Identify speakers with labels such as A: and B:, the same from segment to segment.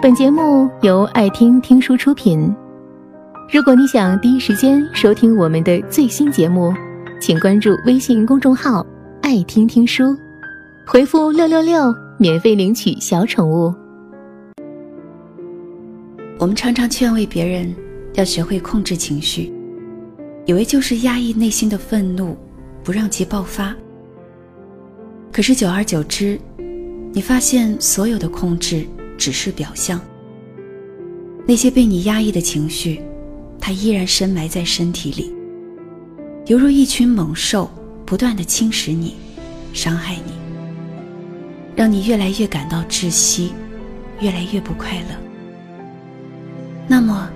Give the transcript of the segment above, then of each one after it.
A: 本节目由爱听听书出品。如果你想第一时间收听我们的最新节目，请关注微信公众号“爱听听书”，回复“六六六”免费领取小宠物。
B: 我们常常劝慰别人要学会控制情绪，以为就是压抑内心的愤怒，不让其爆发。可是久而久之，你发现所有的控制只是表象。那些被你压抑的情绪，它依然深埋在身体里，犹如一群猛兽，不断的侵蚀你，伤害你，让你越来越感到窒息，越来越不快乐。那么，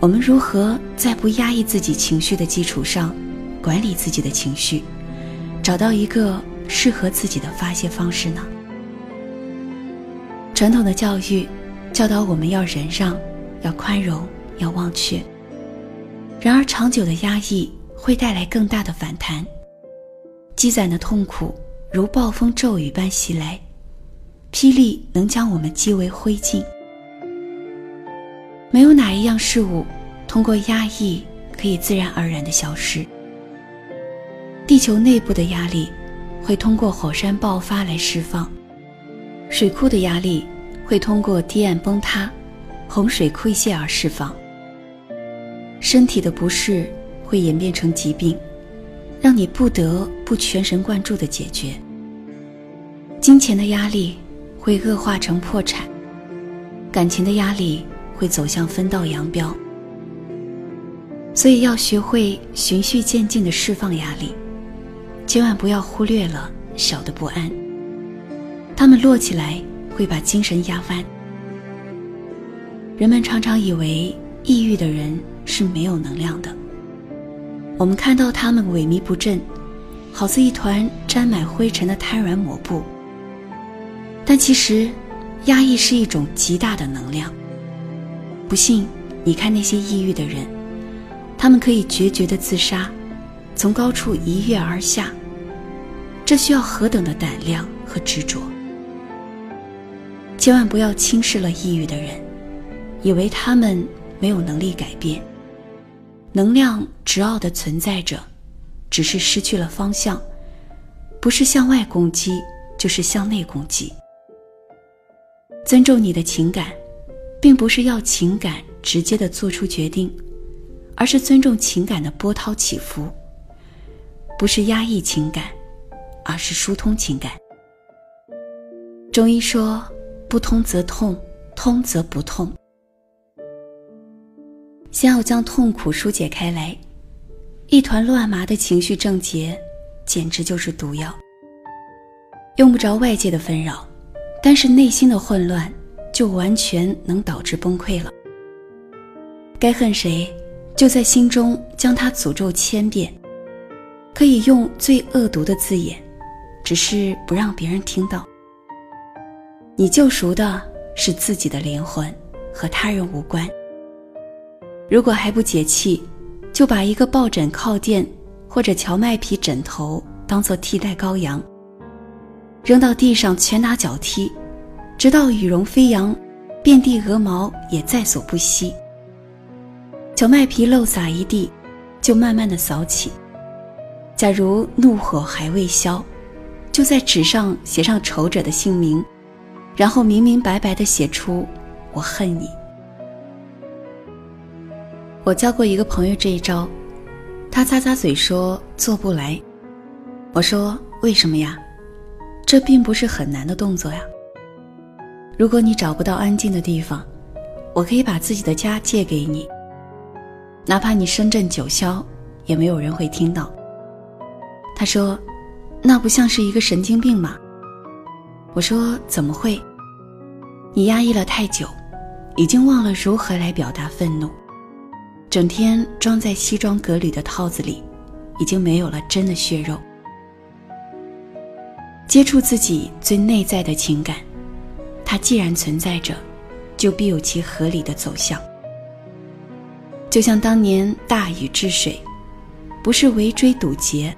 B: 我们如何在不压抑自己情绪的基础上，管理自己的情绪，找到一个适合自己的发泄方式呢？传统的教育教导我们要忍让，要宽容，要忘却。然而，长久的压抑会带来更大的反弹，积攒的痛苦如暴风骤雨般袭来，霹雳能将我们击为灰烬。没有哪一样事物通过压抑可以自然而然的消失。地球内部的压力会通过火山爆发来释放，水库的压力会通过堤岸崩塌、洪水溃泻而释放。身体的不适会演变成疾病，让你不得不全神贯注的解决。金钱的压力会恶化成破产，感情的压力。会走向分道扬镳，所以要学会循序渐进的释放压力，千万不要忽略了小的不安。他们摞起来会把精神压弯。人们常常以为抑郁的人是没有能量的，我们看到他们萎靡不振，好似一团沾满灰尘的瘫软抹布。但其实，压抑是一种极大的能量。不信，你看那些抑郁的人，他们可以决绝的自杀，从高处一跃而下。这需要何等的胆量和执着！千万不要轻视了抑郁的人，以为他们没有能力改变。能量执拗的存在着，只是失去了方向，不是向外攻击，就是向内攻击。尊重你的情感。并不是要情感直接的做出决定，而是尊重情感的波涛起伏；不是压抑情感，而是疏通情感。中医说：“不通则痛，通则不痛。”先要将痛苦疏解开来，一团乱麻的情绪症结，简直就是毒药。用不着外界的纷扰，但是内心的混乱。就完全能导致崩溃了。该恨谁，就在心中将他诅咒千遍，可以用最恶毒的字眼，只是不让别人听到。你救赎的是自己的灵魂，和他人无关。如果还不解气，就把一个抱枕靠垫或者荞麦皮枕头当做替代羔羊，扔到地上拳打脚踢。直到羽绒飞扬，遍地鹅毛也在所不惜。荞麦皮漏洒一地，就慢慢的扫起。假如怒火还未消，就在纸上写上仇者的姓名，然后明明白白的写出“我恨你”。我教过一个朋友这一招，他咂咂嘴说做不来。我说为什么呀？这并不是很难的动作呀。如果你找不到安静的地方，我可以把自己的家借给你。哪怕你深圳九霄，也没有人会听到。他说：“那不像是一个神经病吗？”我说：“怎么会？你压抑了太久，已经忘了如何来表达愤怒，整天装在西装革履的套子里，已经没有了真的血肉。接触自己最内在的情感。”它既然存在着，就必有其合理的走向。就像当年大禹治水，不是围追堵截，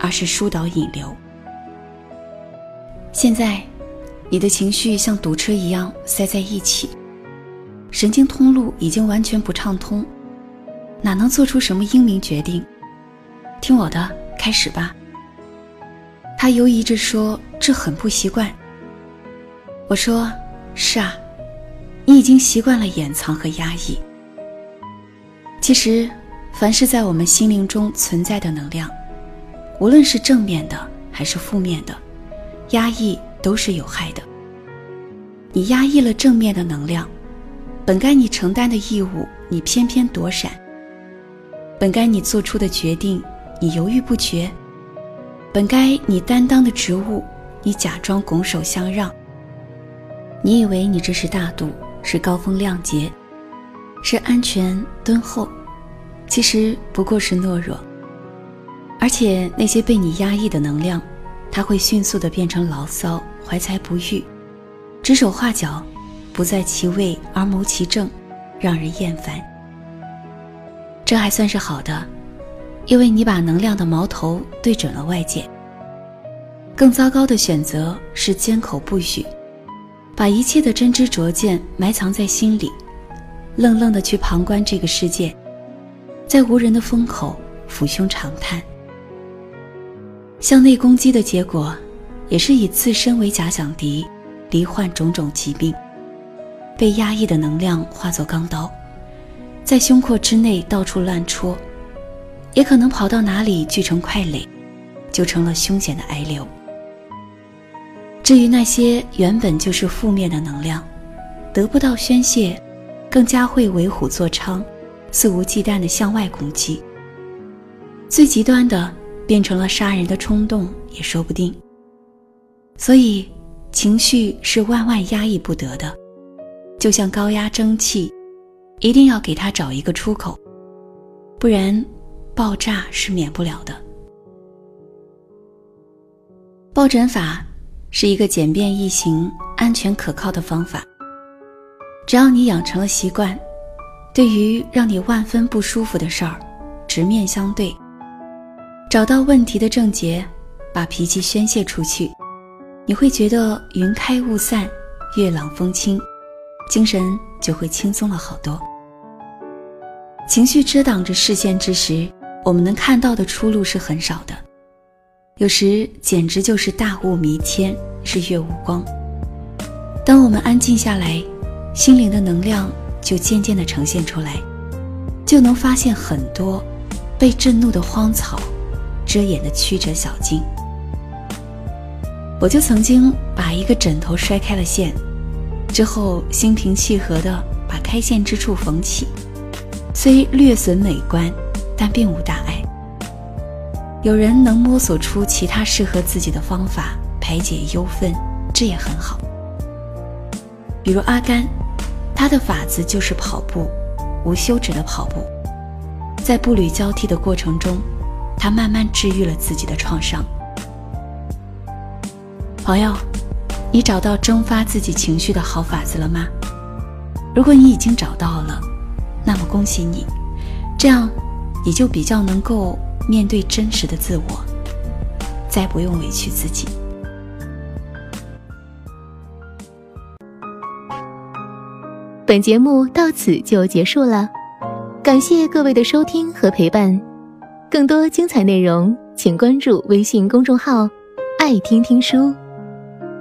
B: 而是疏导引流。现在，你的情绪像堵车一样塞在一起，神经通路已经完全不畅通，哪能做出什么英明决定？听我的，开始吧。他犹疑着说：“这很不习惯。”我说：“是啊，你已经习惯了掩藏和压抑。其实，凡是在我们心灵中存在的能量，无论是正面的还是负面的，压抑都是有害的。你压抑了正面的能量。”本该你承担的义务，你偏偏躲闪；本该你做出的决定，你犹豫不决；本该你担当的职务，你假装拱手相让。你以为你这是大度，是高风亮节，是安全敦厚，其实不过是懦弱。而且那些被你压抑的能量，它会迅速的变成牢骚、怀才不遇、指手画脚。不在其位而谋其政，让人厌烦。这还算是好的，因为你把能量的矛头对准了外界。更糟糕的选择是缄口不语，把一切的真知灼见埋藏在心里，愣愣的去旁观这个世界，在无人的风口抚胸长叹。向内攻击的结果，也是以自身为假想敌，罹患种种疾病。被压抑的能量化作钢刀，在胸廓之内到处乱戳，也可能跑到哪里聚成块垒，就成了凶险的癌瘤。至于那些原本就是负面的能量，得不到宣泄，更加会为虎作伥，肆无忌惮地向外攻击。最极端的，变成了杀人的冲动也说不定。所以，情绪是万万压抑不得的。就像高压蒸汽，一定要给它找一个出口，不然爆炸是免不了的。抱枕法是一个简便易行、安全可靠的方法。只要你养成了习惯，对于让你万分不舒服的事儿，直面相对，找到问题的症结，把脾气宣泄出去，你会觉得云开雾散，月朗风清。精神就会轻松了好多。情绪遮挡着视线之时，我们能看到的出路是很少的，有时简直就是大雾弥天，日月无光。当我们安静下来，心灵的能量就渐渐的呈现出来，就能发现很多被震怒的荒草遮掩的曲折小径。我就曾经把一个枕头摔开了线。之后，心平气和地把开线之处缝起，虽略损美观，但并无大碍。有人能摸索出其他适合自己的方法排解忧愤，这也很好。比如阿甘，他的法子就是跑步，无休止的跑步，在步履交替的过程中，他慢慢治愈了自己的创伤。朋友。你找到蒸发自己情绪的好法子了吗？如果你已经找到了，那么恭喜你，这样你就比较能够面对真实的自我，再不用委屈自己。
A: 本节目到此就结束了，感谢各位的收听和陪伴。更多精彩内容，请关注微信公众号“爱听听书”。